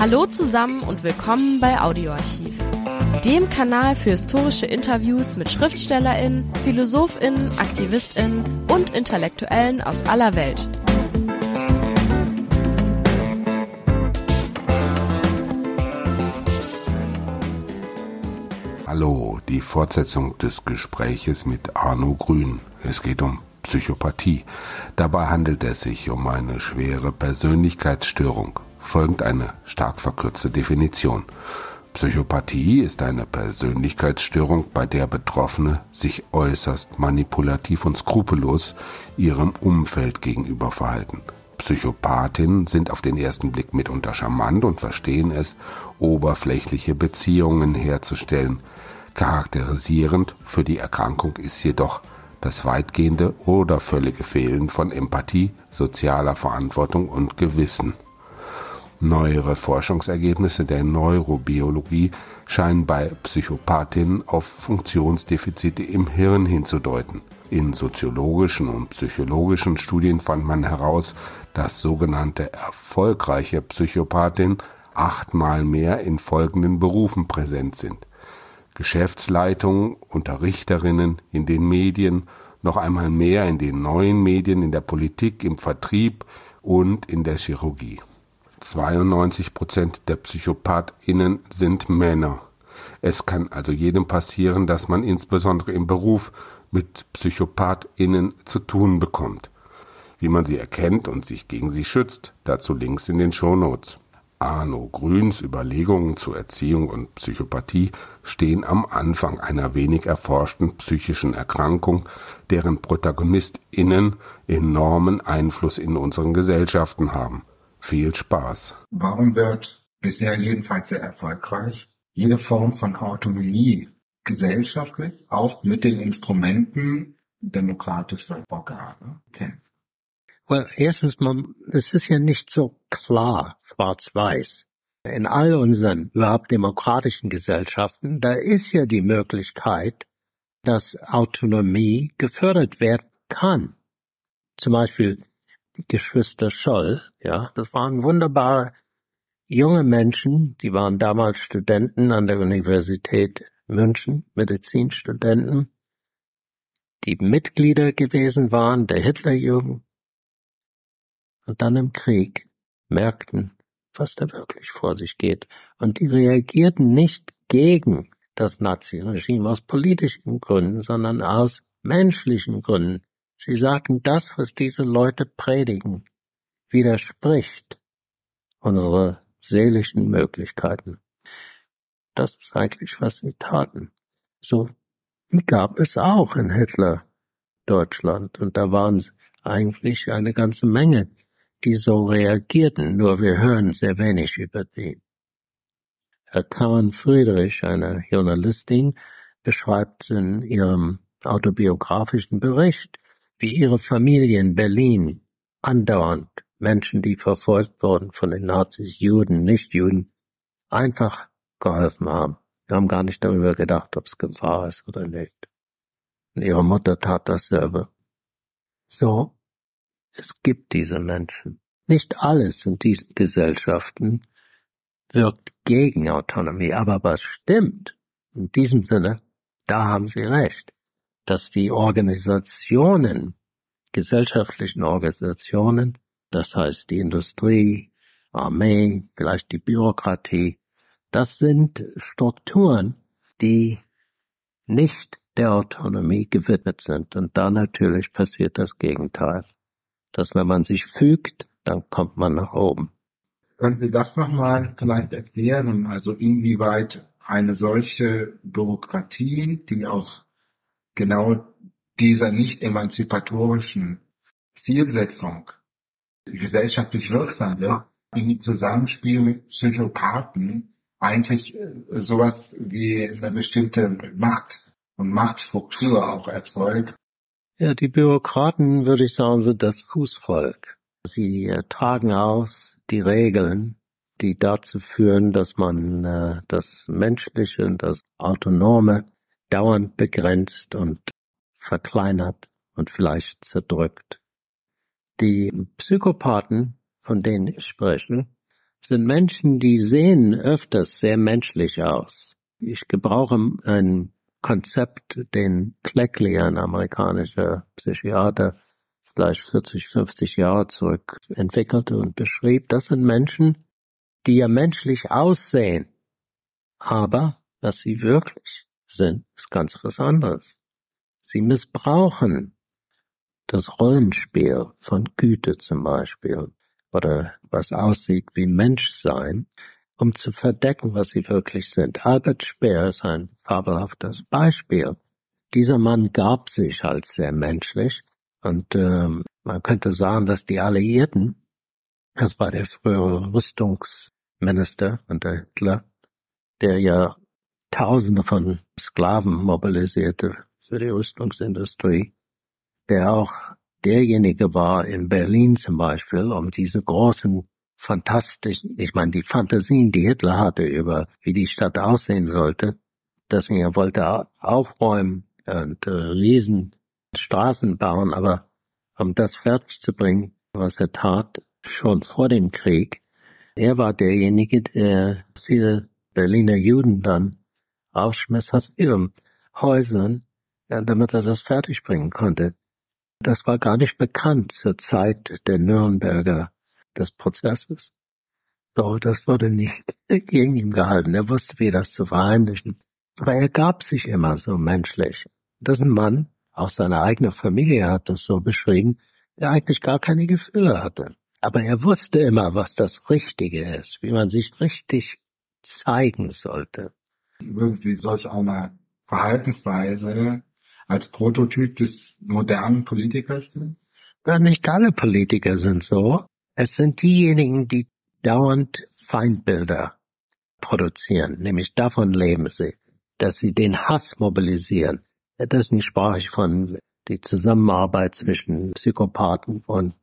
Hallo zusammen und willkommen bei Audioarchiv, dem Kanal für historische Interviews mit Schriftstellerinnen, Philosophinnen, Aktivistinnen und Intellektuellen aus aller Welt. Hallo, die Fortsetzung des Gespräches mit Arno Grün. Es geht um Psychopathie. Dabei handelt es sich um eine schwere Persönlichkeitsstörung. Folgend eine stark verkürzte Definition. Psychopathie ist eine Persönlichkeitsstörung, bei der Betroffene sich äußerst manipulativ und skrupellos ihrem Umfeld gegenüber verhalten. Psychopathinnen sind auf den ersten Blick mitunter charmant und verstehen es, oberflächliche Beziehungen herzustellen. Charakterisierend für die Erkrankung ist jedoch das weitgehende oder völlige Fehlen von Empathie, sozialer Verantwortung und Gewissen. Neuere Forschungsergebnisse der Neurobiologie scheinen bei Psychopathinnen auf Funktionsdefizite im Hirn hinzudeuten. In soziologischen und psychologischen Studien fand man heraus, dass sogenannte erfolgreiche Psychopathinnen achtmal mehr in folgenden Berufen präsent sind. Geschäftsleitungen, Unterrichterinnen in den Medien, noch einmal mehr in den neuen Medien, in der Politik, im Vertrieb und in der Chirurgie. 92 Prozent der PsychopathInnen sind Männer. Es kann also jedem passieren, dass man insbesondere im Beruf mit PsychopathInnen zu tun bekommt. Wie man sie erkennt und sich gegen sie schützt, dazu Links in den Shownotes. Arno Grüns Überlegungen zur Erziehung und Psychopathie stehen am Anfang einer wenig erforschten psychischen Erkrankung, deren ProtagonistInnen enormen Einfluss in unseren Gesellschaften haben. Viel Spaß. Warum wird bisher jedenfalls sehr erfolgreich jede Form von Autonomie gesellschaftlich auch mit den Instrumenten demokratischer Organe kämpft? Well, erstens mal, es ist ja nicht so klar, schwarz-weiß. In all unseren überhaupt demokratischen Gesellschaften, da ist ja die Möglichkeit, dass Autonomie gefördert werden kann. Zum Beispiel Geschwister Scholl, ja, das waren wunderbare junge Menschen, die waren damals Studenten an der Universität München, Medizinstudenten, die Mitglieder gewesen waren der Hitlerjugend und dann im Krieg merkten, was da wirklich vor sich geht. Und die reagierten nicht gegen das Naziregime aus politischen Gründen, sondern aus menschlichen Gründen. Sie sagten, das, was diese Leute predigen, widerspricht unsere seelischen Möglichkeiten. Das ist eigentlich, was sie taten. So gab es auch in Hitler Deutschland und da waren es eigentlich eine ganze Menge, die so reagierten, nur wir hören sehr wenig über die. Herr Karin Friedrich, eine Journalistin, beschreibt in ihrem autobiografischen Bericht, wie ihre Familie in Berlin andauernd Menschen, die verfolgt wurden von den Nazis, Juden, Nichtjuden, einfach geholfen haben. Wir haben gar nicht darüber gedacht, ob es Gefahr ist oder nicht. Und ihre Mutter tat dasselbe. So, es gibt diese Menschen. Nicht alles in diesen Gesellschaften wirkt gegen Autonomie, aber was stimmt, in diesem Sinne, da haben Sie recht, dass die Organisationen, gesellschaftlichen Organisationen, das heißt die Industrie, Armee, vielleicht die Bürokratie, das sind Strukturen, die nicht der Autonomie gewidmet sind. Und da natürlich passiert das Gegenteil dass wenn man sich fügt, dann kommt man nach oben. Können Sie das nochmal vielleicht erklären? Also inwieweit eine solche Bürokratie, die auch genau dieser nicht emanzipatorischen Zielsetzung gesellschaftlich wirksam wird, im Zusammenspiel mit Psychopathen eigentlich äh, sowas wie eine bestimmte Macht und Machtstruktur auch erzeugt, ja, die Bürokraten, würde ich sagen, sind das Fußvolk. Sie äh, tragen aus die Regeln, die dazu führen, dass man äh, das Menschliche und das Autonome dauernd begrenzt und verkleinert und vielleicht zerdrückt. Die Psychopathen, von denen ich spreche, sind Menschen, die sehen öfters sehr menschlich aus. Ich gebrauche ein Konzept, den Cleckley, ein amerikanischer Psychiater, vielleicht 40, 50 Jahre zurück entwickelte und beschrieb. Das sind Menschen, die ja menschlich aussehen, aber was sie wirklich sind, ist ganz was anderes. Sie missbrauchen das Rollenspiel von Güte zum Beispiel oder was aussieht wie Menschsein, um zu verdecken, was sie wirklich sind. Albert Speer ist ein fabelhaftes Beispiel. Dieser Mann gab sich als sehr menschlich und ähm, man könnte sagen, dass die Alliierten, das war der frühere Rüstungsminister unter Hitler, der ja Tausende von Sklaven mobilisierte für die Rüstungsindustrie, der auch derjenige war in Berlin zum Beispiel, um diese großen fantastischen, ich meine die Fantasien, die Hitler hatte über wie die Stadt aussehen sollte, deswegen er wollte aufräumen und äh, riesen Straßen bauen, aber um das fertig zu bringen, was er tat, schon vor dem Krieg, er war derjenige, der viele Berliner Juden dann aufschmiss aus ihren Häusern, damit er das fertigbringen konnte. Das war gar nicht bekannt zur Zeit der Nürnberger des Prozesses. So, das wurde nicht gegen ihn gehalten. Er wusste, wie das zu verheimlichen. Aber er gab sich immer so menschlich. Das ist ein Mann, auch seine eigene Familie hat das so beschrieben, der eigentlich gar keine Gefühle hatte. Aber er wusste immer, was das Richtige ist, wie man sich richtig zeigen sollte. Irgendwie solch eine Verhaltensweise als Prototyp des modernen Politikers sind? Ja, nicht alle Politiker sind so. Es sind diejenigen, die dauernd Feindbilder produzieren, nämlich davon leben sie, dass sie den Hass mobilisieren. Deswegen sprach ich von die Zusammenarbeit zwischen Psychopathen und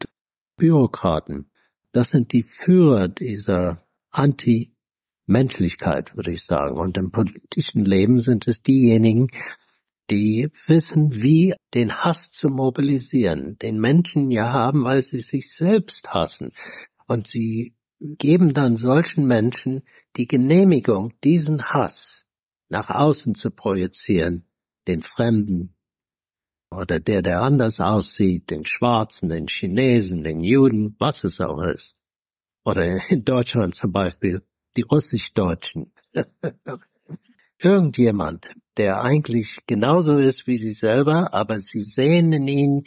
Bürokraten. Das sind die Führer dieser Anti-Menschlichkeit, würde ich sagen. Und im politischen Leben sind es diejenigen, die wissen, wie den Hass zu mobilisieren, den Menschen ja haben, weil sie sich selbst hassen. Und sie geben dann solchen Menschen die Genehmigung, diesen Hass nach außen zu projizieren, den Fremden oder der, der anders aussieht, den Schwarzen, den Chinesen, den Juden, was es auch ist. Oder in Deutschland zum Beispiel die Russisch-Deutschen. Irgendjemand, der eigentlich genauso ist wie sie selber, aber sie sehen in ihm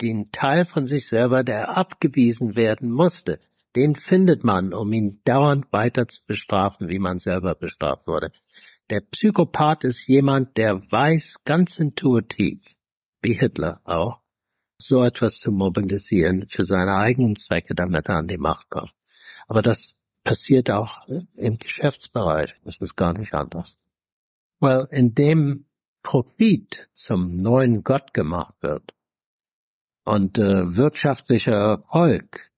den Teil von sich selber, der abgewiesen werden musste. Den findet man, um ihn dauernd weiter zu bestrafen, wie man selber bestraft wurde. Der Psychopath ist jemand, der weiß ganz intuitiv, wie Hitler auch, so etwas zu mobilisieren für seine eigenen Zwecke, damit er an die Macht kommt. Aber das passiert auch im Geschäftsbereich. Das ist gar nicht anders. Well, indem Profit zum neuen Gott gemacht wird und äh, wirtschaftlicher Erfolg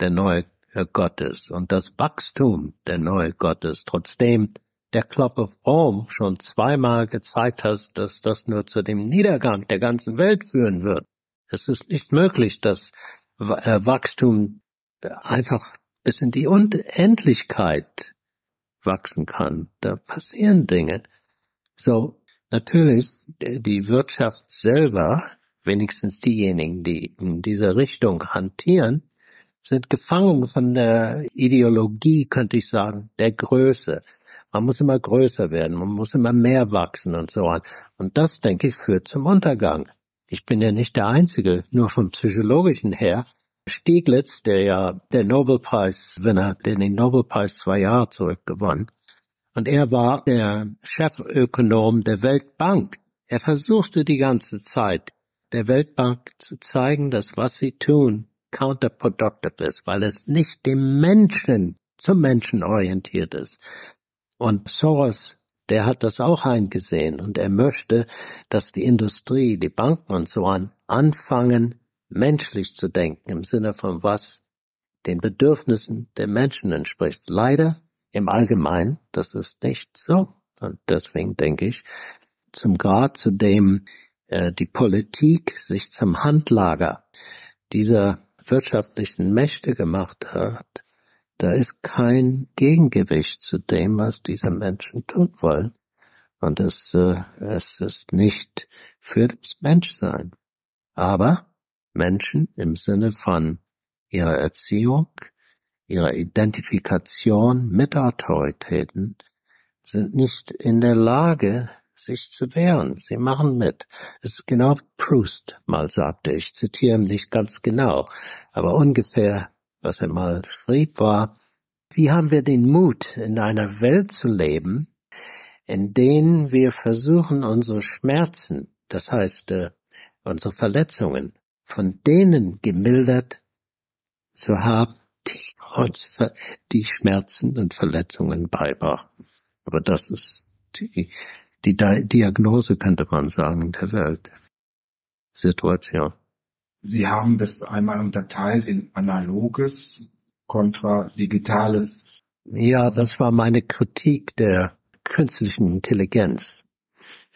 der neue Gott ist und das Wachstum der neue Gott ist, trotzdem der Club of Rome schon zweimal gezeigt hat, dass das nur zu dem Niedergang der ganzen Welt führen wird. Es ist nicht möglich, dass äh, Wachstum einfach bis in die Unendlichkeit wachsen kann. Da passieren Dinge. So, natürlich, die Wirtschaft selber, wenigstens diejenigen, die in dieser Richtung hantieren, sind gefangen von der Ideologie, könnte ich sagen, der Größe. Man muss immer größer werden, man muss immer mehr wachsen und so on. Und das, denke ich, führt zum Untergang. Ich bin ja nicht der Einzige, nur vom psychologischen her. Stieglitz, der ja der Nobelpreiswinner, der den Nobelpreis zwei Jahre zurück gewonnen, und er war der Chefökonom der Weltbank. Er versuchte die ganze Zeit, der Weltbank zu zeigen, dass was sie tun counterproductive ist, weil es nicht dem Menschen zum Menschen orientiert ist. Und Soros, der hat das auch eingesehen und er möchte, dass die Industrie, die Banken und so an anfangen, menschlich zu denken im Sinne von was den Bedürfnissen der Menschen entspricht. Leider im Allgemeinen, das ist nicht so. Und deswegen denke ich, zum Grad, zu dem äh, die Politik sich zum Handlager dieser wirtschaftlichen Mächte gemacht hat, Da ist kein Gegengewicht zu dem, was diese Menschen tun wollen. Und es, äh, es ist nicht für das Menschsein. Aber Menschen im Sinne von ihrer Erziehung, ihrer Identifikation mit Autoritäten sind nicht in der Lage, sich zu wehren. Sie machen mit. Es ist genau Proust mal sagte, ich zitiere nicht ganz genau, aber ungefähr, was er mal schrieb, war, wie haben wir den Mut, in einer Welt zu leben, in denen wir versuchen, unsere Schmerzen, das heißt äh, unsere Verletzungen, von denen gemildert zu haben, die uns die Schmerzen und Verletzungen beibrachten. Aber das ist die die Diagnose, könnte man sagen, der Weltsituation. Sie haben das einmal unterteilt in analoges kontra digitales. Ja, das war meine Kritik der künstlichen Intelligenz.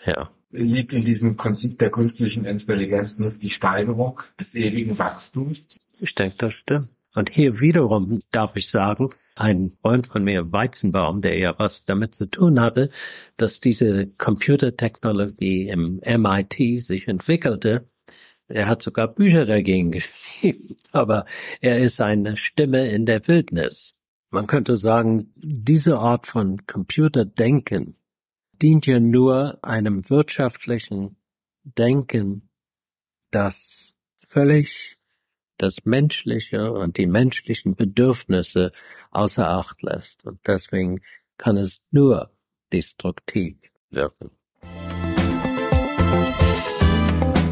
Ja. Liegt in diesem Prinzip der künstlichen Intelligenz nur die Steigerung des ewigen Wachstums? Ich denke, das stimmt. Und hier wiederum darf ich sagen, ein Freund von mir, Weizenbaum, der ja was damit zu tun hatte, dass diese Computertechnologie im MIT sich entwickelte, er hat sogar Bücher dagegen geschrieben, aber er ist eine Stimme in der Wildnis. Man könnte sagen, diese Art von Computerdenken dient ja nur einem wirtschaftlichen Denken, das völlig das Menschliche und die menschlichen Bedürfnisse außer Acht lässt. Und deswegen kann es nur destruktiv wirken.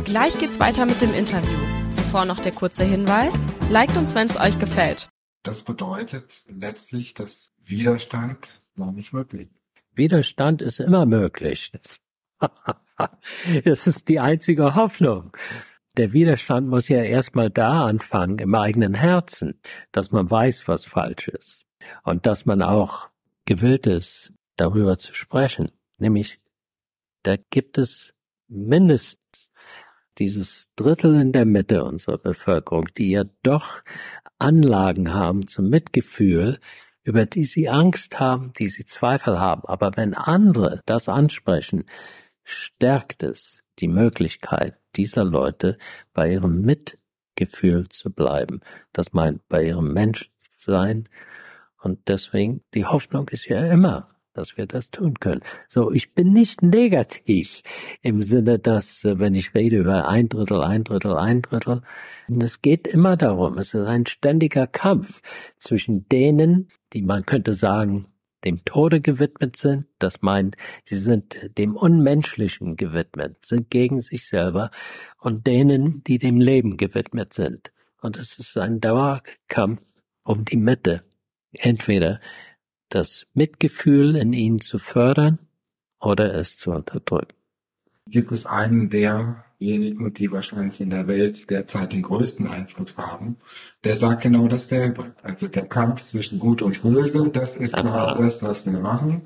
Gleich geht's weiter mit dem Interview. Zuvor noch der kurze Hinweis. Liked uns, wenn es euch gefällt. Das bedeutet letztlich, dass Widerstand noch nicht möglich. Widerstand ist immer möglich. Das ist die einzige Hoffnung der Widerstand muss ja erstmal da anfangen, im eigenen Herzen, dass man weiß, was falsch ist. Und dass man auch gewillt ist, darüber zu sprechen. Nämlich, da gibt es mindestens dieses Drittel in der Mitte unserer Bevölkerung, die ja doch Anlagen haben zum Mitgefühl, über die sie Angst haben, die sie Zweifel haben. Aber wenn andere das ansprechen, stärkt es die Möglichkeit dieser Leute bei ihrem Mitgefühl zu bleiben. Das meint bei ihrem Menschsein. Und deswegen, die Hoffnung ist ja immer, dass wir das tun können. So, ich bin nicht negativ im Sinne, dass, äh, wenn ich rede über ein Drittel, ein Drittel, ein Drittel, es geht immer darum, es ist ein ständiger Kampf zwischen denen, die man könnte sagen, dem Tode gewidmet sind, das meint, sie sind dem Unmenschlichen gewidmet, sind gegen sich selber und denen, die dem Leben gewidmet sind. Und es ist ein Dauerkampf um die Mitte. Entweder das Mitgefühl in ihnen zu fördern oder es zu unterdrücken. Gibt es einen, der diejenigen, die wahrscheinlich in der Welt derzeit den größten Einfluss haben, der sagt genau dasselbe. Also der Kampf zwischen Gut und Böse, das ist genau das, was wir machen.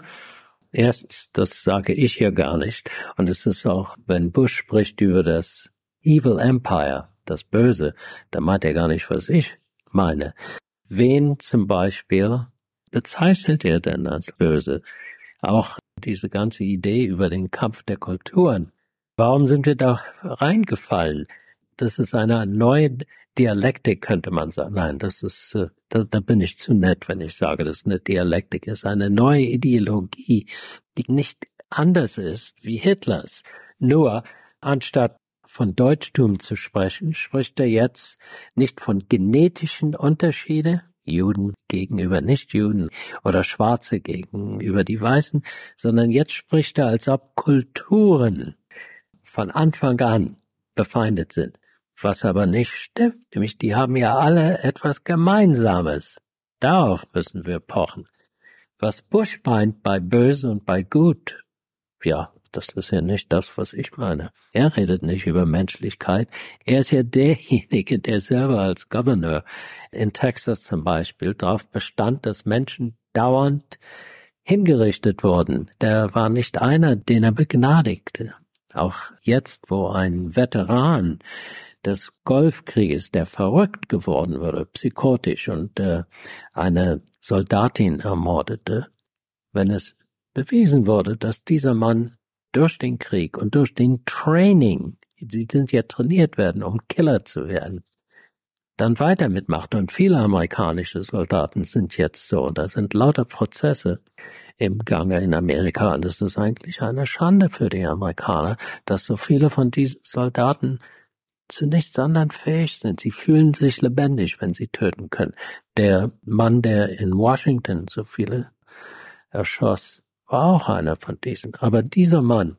Erstens, das sage ich hier gar nicht. Und es ist auch, wenn Bush spricht über das Evil Empire, das Böse, da meint er gar nicht, was ich meine. Wen zum Beispiel bezeichnet er denn als böse? Auch diese ganze Idee über den Kampf der Kulturen Warum sind wir da reingefallen? Das ist eine neue Dialektik, könnte man sagen. Nein, das ist, äh, da, da bin ich zu nett, wenn ich sage, das ist eine Dialektik, ist eine neue Ideologie, die nicht anders ist wie Hitlers. Nur, anstatt von Deutschtum zu sprechen, spricht er jetzt nicht von genetischen Unterschiede, Juden gegenüber Nichtjuden oder Schwarze gegenüber die Weißen, sondern jetzt spricht er, als ob Kulturen von Anfang an befeindet sind. Was aber nicht stimmt, nämlich die haben ja alle etwas Gemeinsames. Darauf müssen wir pochen. Was Bush meint bei böse und bei gut, ja, das ist ja nicht das, was ich meine. Er redet nicht über Menschlichkeit. Er ist ja derjenige, der selber als Governor in Texas zum Beispiel darauf bestand, dass Menschen dauernd hingerichtet wurden. Der war nicht einer, den er begnadigte. Auch jetzt, wo ein Veteran des Golfkrieges, der verrückt geworden wurde, psychotisch und äh, eine Soldatin ermordete, wenn es bewiesen wurde, dass dieser Mann durch den Krieg und durch den Training, sie sind ja trainiert werden, um Killer zu werden, dann weiter mitmacht. Und viele amerikanische Soldaten sind jetzt so. Da sind lauter Prozesse im Gange in Amerika. Und es ist eigentlich eine Schande für die Amerikaner, dass so viele von diesen Soldaten zu nichts anderem fähig sind. Sie fühlen sich lebendig, wenn sie töten können. Der Mann, der in Washington so viele erschoss, war auch einer von diesen. Aber dieser Mann,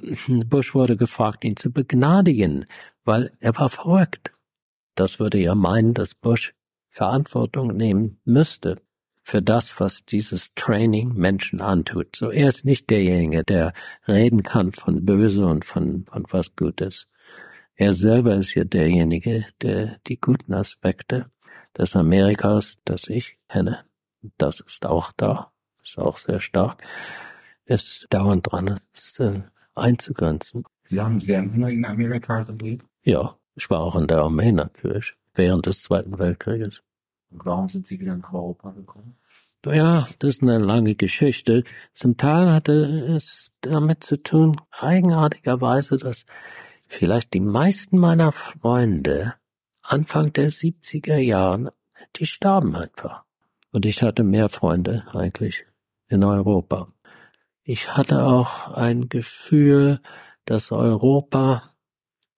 Bush wurde gefragt, ihn zu begnadigen, weil er war verrückt. Das würde ja meinen, dass Bush Verantwortung nehmen müsste für das, was dieses Training Menschen antut. So er ist nicht derjenige, der reden kann von Böse und von, von was Gutes. Er selber ist ja derjenige, der die guten Aspekte des Amerikas, das ich kenne, das ist auch da, ist auch sehr stark, ist dauernd dran, ist, äh, einzugrenzen. Sie haben sehr lange in Amerika gelebt? Ja, ich war auch in der Armee natürlich, während des Zweiten Weltkrieges. Und warum sind Sie wieder nach Europa gekommen? Ja, das ist eine lange Geschichte. Zum Teil hatte es damit zu tun, eigenartigerweise, dass vielleicht die meisten meiner Freunde Anfang der 70er Jahren, die starben einfach. Und ich hatte mehr Freunde eigentlich in Europa. Ich hatte auch ein Gefühl, dass Europa,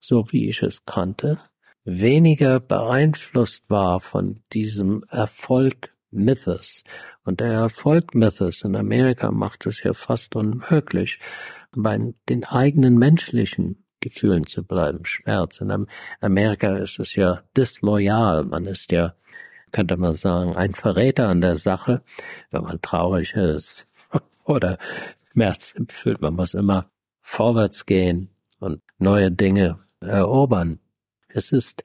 so wie ich es kannte, weniger beeinflusst war von diesem Erfolg Mythos. Und der Erfolg Mythos in Amerika macht es ja fast unmöglich, bei den eigenen menschlichen Gefühlen zu bleiben. Schmerz. In Amerika ist es ja disloyal. Man ist ja, könnte man sagen, ein Verräter an der Sache, wenn man traurig ist oder Schmerz empfindet. Man muss immer vorwärts gehen und neue Dinge erobern. Es ist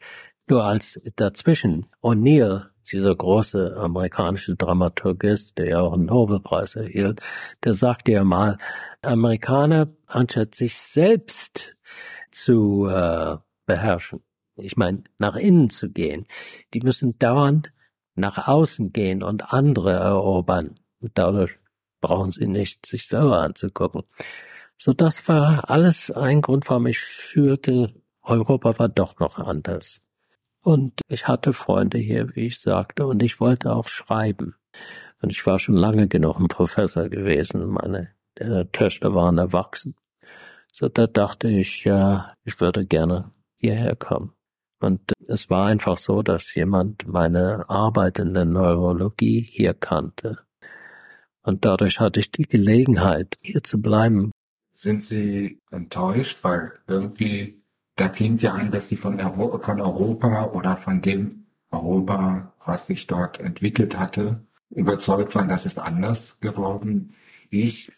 nur als dazwischen O'Neill, dieser große amerikanische Dramaturgist, der ja auch einen Nobelpreis erhielt, der sagte ja mal, Amerikaner, anstatt sich selbst zu äh, beherrschen. Ich meine, nach innen zu gehen. Die müssen dauernd nach außen gehen und andere erobern. Und dadurch brauchen sie nicht sich selber anzugucken. So, das war alles ein Grund, warum ich fühlte, Europa war doch noch anders. Und ich hatte Freunde hier, wie ich sagte, und ich wollte auch schreiben. Und ich war schon lange genug ein Professor gewesen. Meine äh, Töchter waren erwachsen. So, da dachte ich, ja, ich würde gerne hierher kommen. Und es war einfach so, dass jemand meine Arbeit in der Neurologie hier kannte. Und dadurch hatte ich die Gelegenheit, hier zu bleiben. Sind Sie enttäuscht, weil irgendwie, da klingt ja an, dass Sie von, Euro von Europa oder von dem Europa, was sich dort entwickelt hatte, überzeugt waren, dass es anders geworden ist.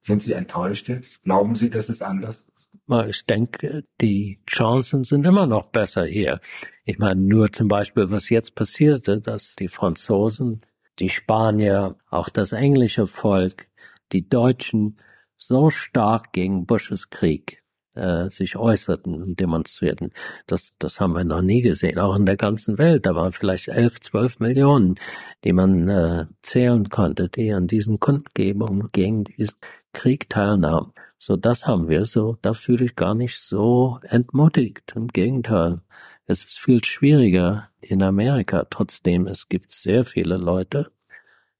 Sind Sie enttäuscht jetzt? Glauben Sie, dass es anders ist? Ich denke, die Chancen sind immer noch besser hier. Ich meine, nur zum Beispiel, was jetzt passierte, dass die Franzosen, die Spanier, auch das englische Volk, die Deutschen so stark gegen Bushes Krieg äh, sich äußerten und demonstrierten. Das, das haben wir noch nie gesehen, auch in der ganzen Welt. Da waren vielleicht elf, zwölf Millionen, die man äh, zählen konnte, die an diesen Kundgebungen gegen diesen Krieg teilnahm. So, das haben wir so, da fühle ich gar nicht so entmutigt. Im Gegenteil. Es ist viel schwieriger in Amerika. Trotzdem, es gibt sehr viele Leute,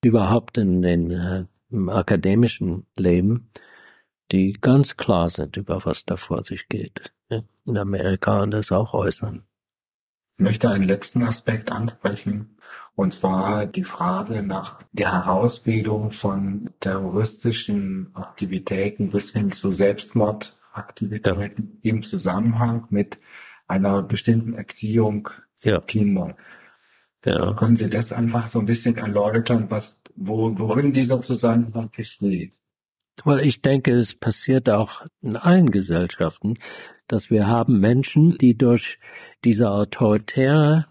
überhaupt in den äh, im akademischen Leben, die ganz klar sind über was da vor sich geht. In Amerika und das auch äußern. Ich möchte einen letzten Aspekt ansprechen, und zwar die Frage nach der Herausbildung von terroristischen Aktivitäten bis hin zu Selbstmordaktivitäten im Zusammenhang mit einer bestimmten Erziehung ja. Kinder. Ja. Können Sie das einfach so ein bisschen erläutern, was, wo, worin dieser Zusammenhang besteht? Weil ich denke, es passiert auch in allen Gesellschaften, dass wir haben Menschen, die durch diese autoritäre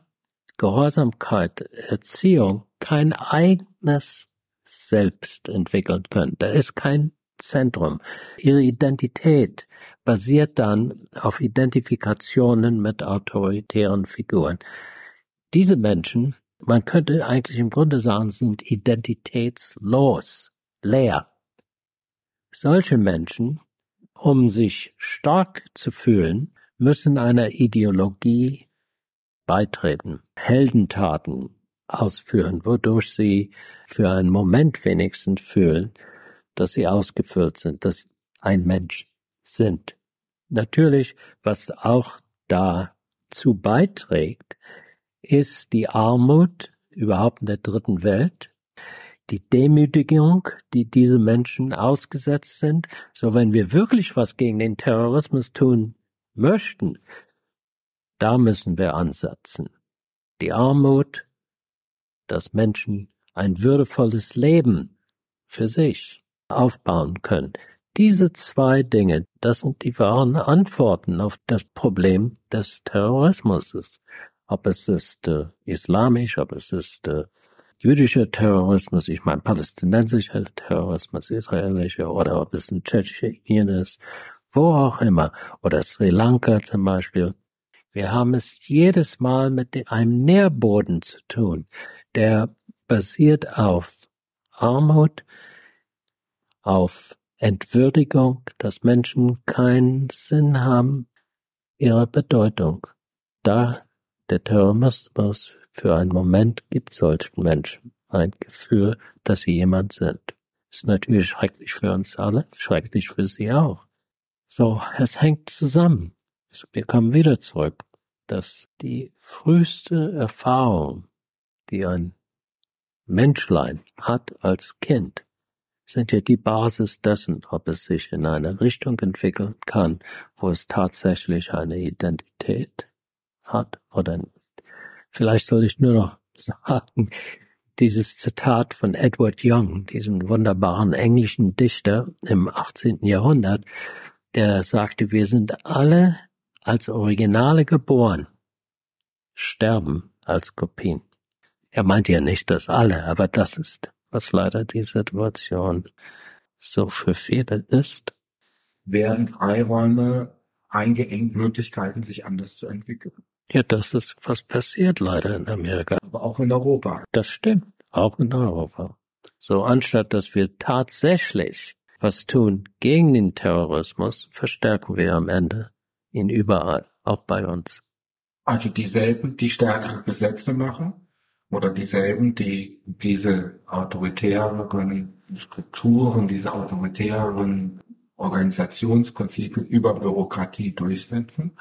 Gehorsamkeit, Erziehung kein eigenes Selbst entwickeln können. Da ist kein Zentrum. Ihre Identität basiert dann auf Identifikationen mit autoritären Figuren. Diese Menschen, man könnte eigentlich im Grunde sagen, sind identitätslos, leer. Solche Menschen, um sich stark zu fühlen, müssen einer Ideologie beitreten, Heldentaten ausführen, wodurch sie für einen Moment wenigstens fühlen, dass sie ausgefüllt sind, dass ein Mensch sind. Natürlich, was auch dazu beiträgt, ist die Armut überhaupt in der dritten Welt, die Demütigung, die diese Menschen ausgesetzt sind. So wenn wir wirklich was gegen den Terrorismus tun möchten, da müssen wir ansetzen. Die Armut, dass Menschen ein würdevolles Leben für sich aufbauen können. Diese zwei Dinge, das sind die wahren Antworten auf das Problem des Terrorismus. Ob es ist äh, islamisch, ob es ist äh, jüdischer Terrorismus, ich meine palästinensischer Terrorismus, israelischer, oder ob es ein Tschetschenien ist, wo auch immer, oder Sri Lanka zum Beispiel. Wir haben es jedes Mal mit einem Nährboden zu tun, der basiert auf Armut, auf Entwürdigung, dass Menschen keinen Sinn haben ihrer Bedeutung. Da der Terrorismus für einen Moment gibt solchen Menschen ein Gefühl, dass sie jemand sind. Ist natürlich schrecklich für uns alle, schrecklich für sie auch. So, es hängt zusammen. Wir kommen wieder zurück, dass die früheste Erfahrung, die ein Menschlein hat als Kind, sind ja die Basis dessen, ob es sich in eine Richtung entwickeln kann, wo es tatsächlich eine Identität hat oder. Vielleicht soll ich nur noch sagen, dieses Zitat von Edward Young, diesem wunderbaren englischen Dichter im 18. Jahrhundert, der sagte, wir sind alle als Originale geboren, sterben als Kopien. Er meinte ja nicht das alle, aber das ist, was leider die Situation so für viele ist. Werden Freiräume eingeengt, Möglichkeiten, sich anders zu entwickeln. Ja, das ist was passiert leider in Amerika. Aber auch in Europa. Das stimmt, auch in Europa. So anstatt dass wir tatsächlich was tun gegen den Terrorismus, verstärken wir am Ende ihn überall, auch bei uns. Also dieselben, die stärkere Gesetze machen oder dieselben, die diese autoritären Strukturen, diese autoritären Organisationsprinzipien über Bürokratie durchsetzen.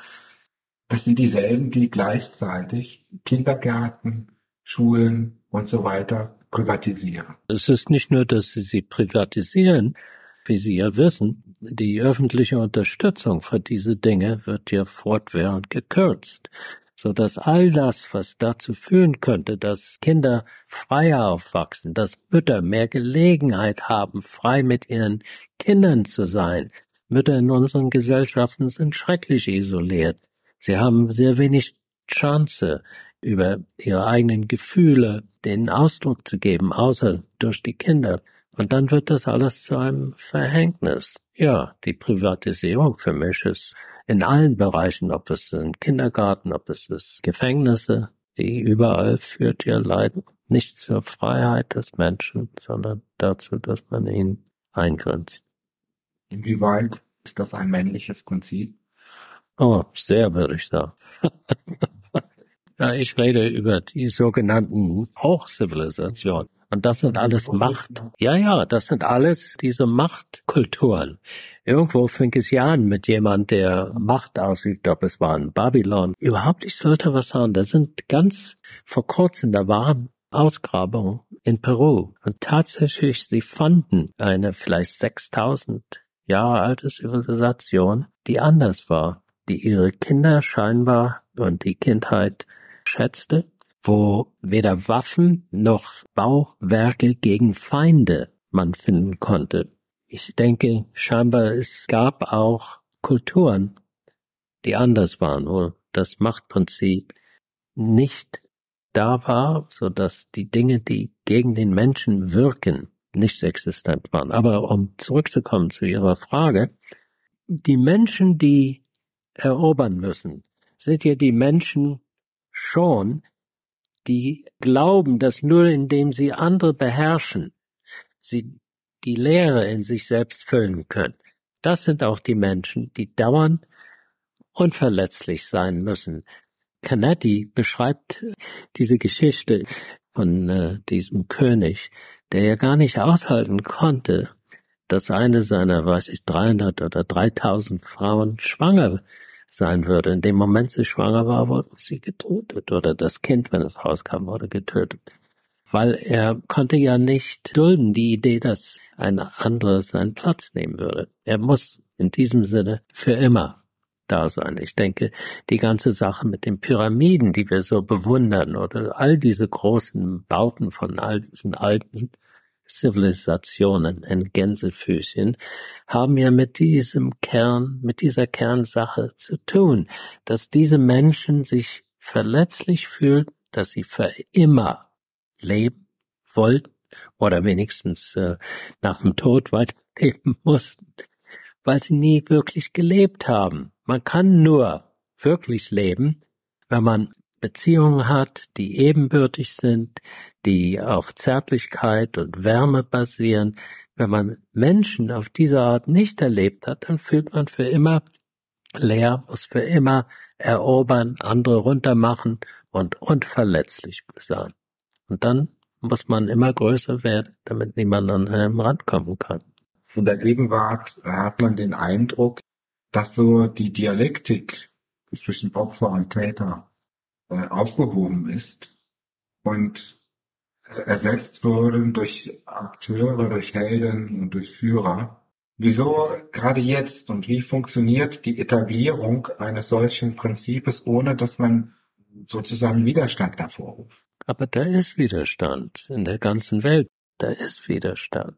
Das sind dieselben, die gleichzeitig Kindergärten, Schulen und so weiter privatisieren. Es ist nicht nur, dass sie sie privatisieren, wie Sie ja wissen, die öffentliche Unterstützung für diese Dinge wird ja fortwährend gekürzt, so dass all das, was dazu führen könnte, dass Kinder freier aufwachsen, dass Mütter mehr Gelegenheit haben, frei mit ihren Kindern zu sein. Mütter in unseren Gesellschaften sind schrecklich isoliert. Sie haben sehr wenig Chance, über ihre eigenen Gefühle den Ausdruck zu geben, außer durch die Kinder. Und dann wird das alles zu einem Verhängnis. Ja, die Privatisierung für mich ist in allen Bereichen, ob es ein Kindergarten, ob es ist Gefängnisse, die überall führt ja leider nicht zur Freiheit des Menschen, sondern dazu, dass man ihn eingrenzt. Inwieweit ist das ein männliches Prinzip? Oh, sehr, würde ich sagen. ja, ich rede über die sogenannten Hochzivilisationen. Und das sind alles Macht. Ja, ja, das sind alles diese Machtkulturen. Irgendwo fing es ja an mit jemand, der Macht ausübt, ob es war in Babylon. Überhaupt, ich sollte was sagen. Da sind ganz vor kurzem, da waren Ausgrabungen in Peru. Und tatsächlich, sie fanden eine vielleicht 6000 Jahre alte Zivilisation, die anders war die ihre Kinder scheinbar und die Kindheit schätzte, wo weder Waffen noch Bauwerke gegen Feinde man finden konnte. Ich denke, scheinbar es gab auch Kulturen, die anders waren, wo das Machtprinzip nicht da war, so dass die Dinge, die gegen den Menschen wirken, nicht existent waren. Aber um zurückzukommen zu Ihrer Frage, die Menschen, die erobern müssen, sind ja die Menschen schon, die glauben, dass nur indem sie andere beherrschen, sie die Leere in sich selbst füllen können. Das sind auch die Menschen, die dauernd unverletzlich sein müssen. Canetti beschreibt diese Geschichte von äh, diesem König, der ja gar nicht aushalten konnte, dass eine seiner, weiß ich, 300 oder 3000 Frauen schwanger sein würde. In dem Moment sie schwanger war, wurde sie getötet oder das Kind, wenn es rauskam, wurde getötet. Weil er konnte ja nicht dulden die Idee, dass ein anderer seinen Platz nehmen würde. Er muss in diesem Sinne für immer da sein. Ich denke, die ganze Sache mit den Pyramiden, die wir so bewundern oder all diese großen Bauten von all diesen alten Zivilisationen in Gänsefüßchen haben ja mit diesem Kern, mit dieser Kernsache zu tun, dass diese Menschen sich verletzlich fühlen, dass sie für immer leben wollten oder wenigstens äh, nach dem Tod weiterleben mussten, weil sie nie wirklich gelebt haben. Man kann nur wirklich leben, wenn man Beziehungen hat, die ebenbürtig sind, die auf Zärtlichkeit und Wärme basieren. Wenn man Menschen auf diese Art nicht erlebt hat, dann fühlt man für immer leer, muss für immer erobern, andere runtermachen und unverletzlich sein. Und dann muss man immer größer werden, damit niemand an einem rankommen kann. In der Gegenwart hat man den Eindruck, dass so die Dialektik zwischen Opfer und Täter äh, aufgehoben ist und ersetzt wurden durch Akteure, durch Helden und durch Führer. Wieso gerade jetzt und wie funktioniert die Etablierung eines solchen Prinzips, ohne dass man sozusagen Widerstand hervorruft? Aber da ist Widerstand in der ganzen Welt. Da ist Widerstand.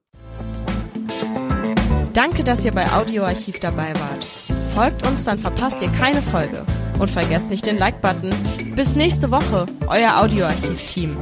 Danke, dass ihr bei Audioarchiv dabei wart. Folgt uns, dann verpasst ihr keine Folge. Und vergesst nicht den Like-Button. Bis nächste Woche, euer Audioarchiv-Team.